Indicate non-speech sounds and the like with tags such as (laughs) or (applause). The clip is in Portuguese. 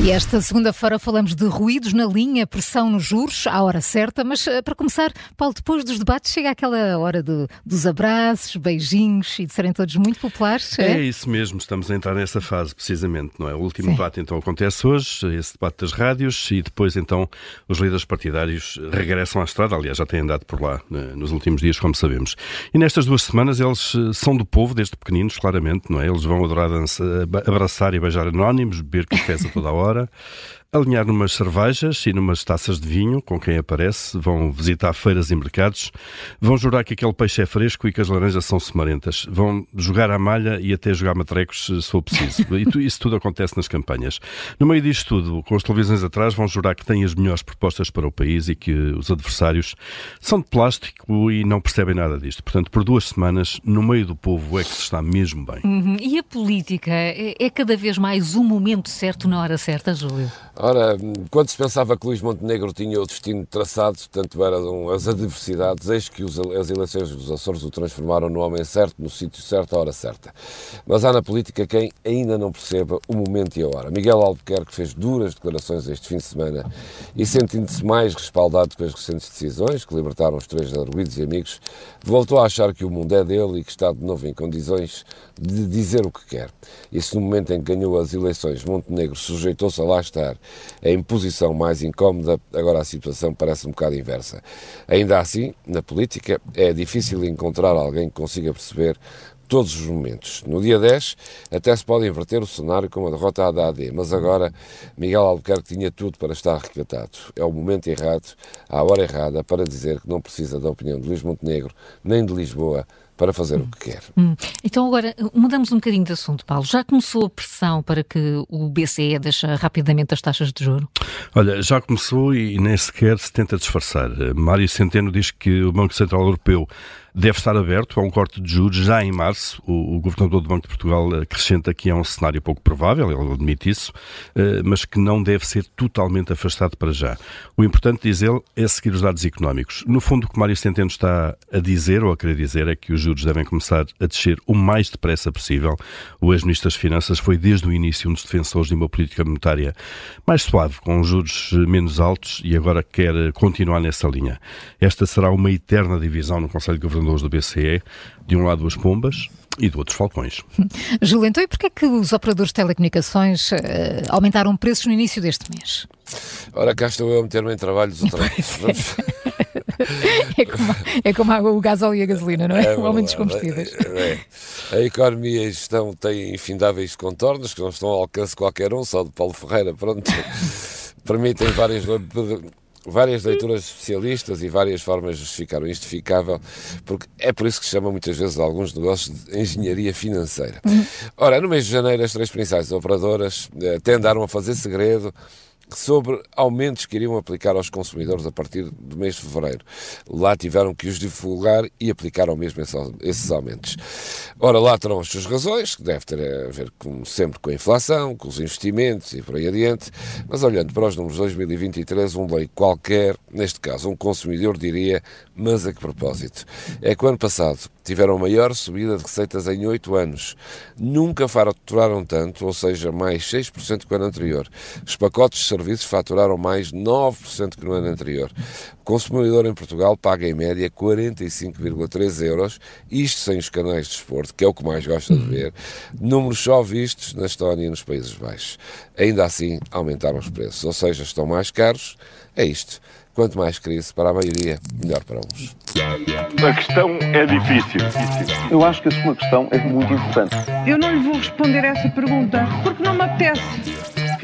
E esta segunda-feira falamos de ruídos na linha, pressão nos juros, à hora certa, mas eh, para começar, Paulo, depois dos debates chega aquela hora dos abraços, beijinhos e de serem todos muito populares. É? é isso mesmo, estamos a entrar nessa fase precisamente, não é? O último Sim. debate então acontece hoje, esse debate das rádios, e depois então os líderes partidários regressam à estrada, aliás já têm andado por lá né, nos últimos dias, como sabemos. E nestas duas semanas eles eh, são do povo, desde pequeninos, claramente, não é? Eles vão adorar dança, abraçar e beijar anónimos, beber cafés a toda a hora hora alinhar numas cervejas e numas taças de vinho com quem aparece, vão visitar feiras e mercados, vão jurar que aquele peixe é fresco e que as laranjas são semarentas, vão jogar à malha e até jogar matrecos se for preciso. E isso tudo acontece nas campanhas. No meio disto tudo, com as televisões atrás, vão jurar que têm as melhores propostas para o país e que os adversários são de plástico e não percebem nada disto. Portanto, por duas semanas, no meio do povo é que se está mesmo bem. Uhum. E a política é, é cada vez mais o momento certo na hora certa, Júlio? Ora, quando se pensava que Luís Montenegro tinha o destino traçado, tanto eram as adversidades, eis que os, as eleições dos Açores o transformaram no homem certo, no sítio certo, à hora certa. Mas há na política quem ainda não perceba o momento e a hora. Miguel Albuquerque fez duras declarações este fim de semana e, sentindo-se mais respaldado com as recentes decisões, que libertaram os três arguidos e amigos, voltou a achar que o mundo é dele e que está de novo em condições de dizer o que quer. Se no momento em que ganhou as eleições Montenegro sujeitou-se a lá estar a imposição mais incómoda, agora a situação parece um bocado inversa. Ainda assim, na política, é difícil encontrar alguém que consiga perceber todos os momentos. No dia 10, até se pode inverter o cenário com a derrota da AD, mas agora Miguel Albuquerque tinha tudo para estar recatado. É o momento errado, à hora errada, para dizer que não precisa da opinião de Luís Montenegro, nem de Lisboa, para fazer hum. o que quer. Hum. Então agora mudamos um bocadinho de assunto, Paulo. Já começou a pressão para que o BCE deixe rapidamente as taxas de juro? Olha, já começou e nem sequer se tenta disfarçar. Mário Centeno diz que o Banco Central Europeu deve estar aberto a um corte de juros já em março. O, o governador do Banco de Portugal acrescenta que é um cenário pouco provável, ele admite isso, eh, mas que não deve ser totalmente afastado para já. O importante, diz ele, é seguir os dados económicos. No fundo, o que Mário Centeno está a dizer, ou a querer dizer, é que os juros devem começar a descer o mais depressa possível. O ex-ministro das Finanças foi desde o início um dos defensores de uma política monetária mais suave, com juros menos altos, e agora quer continuar nessa linha. Esta será uma eterna divisão no Conselho de Governadores governadores do BCE, de um lado as pombas e do outro os falcões. (laughs) Júlio, então e porquê é que os operadores de telecomunicações uh, aumentaram preços no início deste mês? Ora, cá estou eu a meter-me em trabalhos outra vez. (laughs) (laughs) é como, é como o gás e a gasolina, não é? é o aumento dos combustíveis. É, é. A economia e a gestão têm infindáveis contornos que não estão ao alcance de qualquer um, só de Paulo Ferreira, pronto. Permitem várias várias leituras especialistas e várias formas de justificar o injustificável, porque é por isso que se chama muitas vezes alguns negócios de engenharia financeira. Uhum. Ora, no mês de janeiro, as três principais operadoras eh, tendaram a fazer segredo sobre aumentos que iriam aplicar aos consumidores a partir do mês de fevereiro. Lá tiveram que os divulgar e aplicaram mesmo esses aumentos. Ora, lá terão as suas razões, que deve ter a ver, como sempre, com a inflação, com os investimentos e por aí adiante, mas olhando para os números de 2023, um lei qualquer, neste caso um consumidor, diria, mas a que propósito? É que o ano passado tiveram a maior subida de receitas em oito anos. Nunca faturaram tanto, ou seja, mais 6% que o ano anterior. Os pacotes de serviços faturaram mais 9% que no ano anterior. O consumidor em Portugal paga em média 45,3 euros, isto sem os canais de desporto, que é o que mais gosta de ver, números só vistos na Estónia e nos Países Baixos. Ainda assim, aumentaram os preços, ou seja, estão mais caros. É isto. Quanto mais crise para a maioria, melhor para uns. A questão é difícil. Eu acho que a sua questão é muito importante. Eu não lhe vou responder essa pergunta porque não me apetece.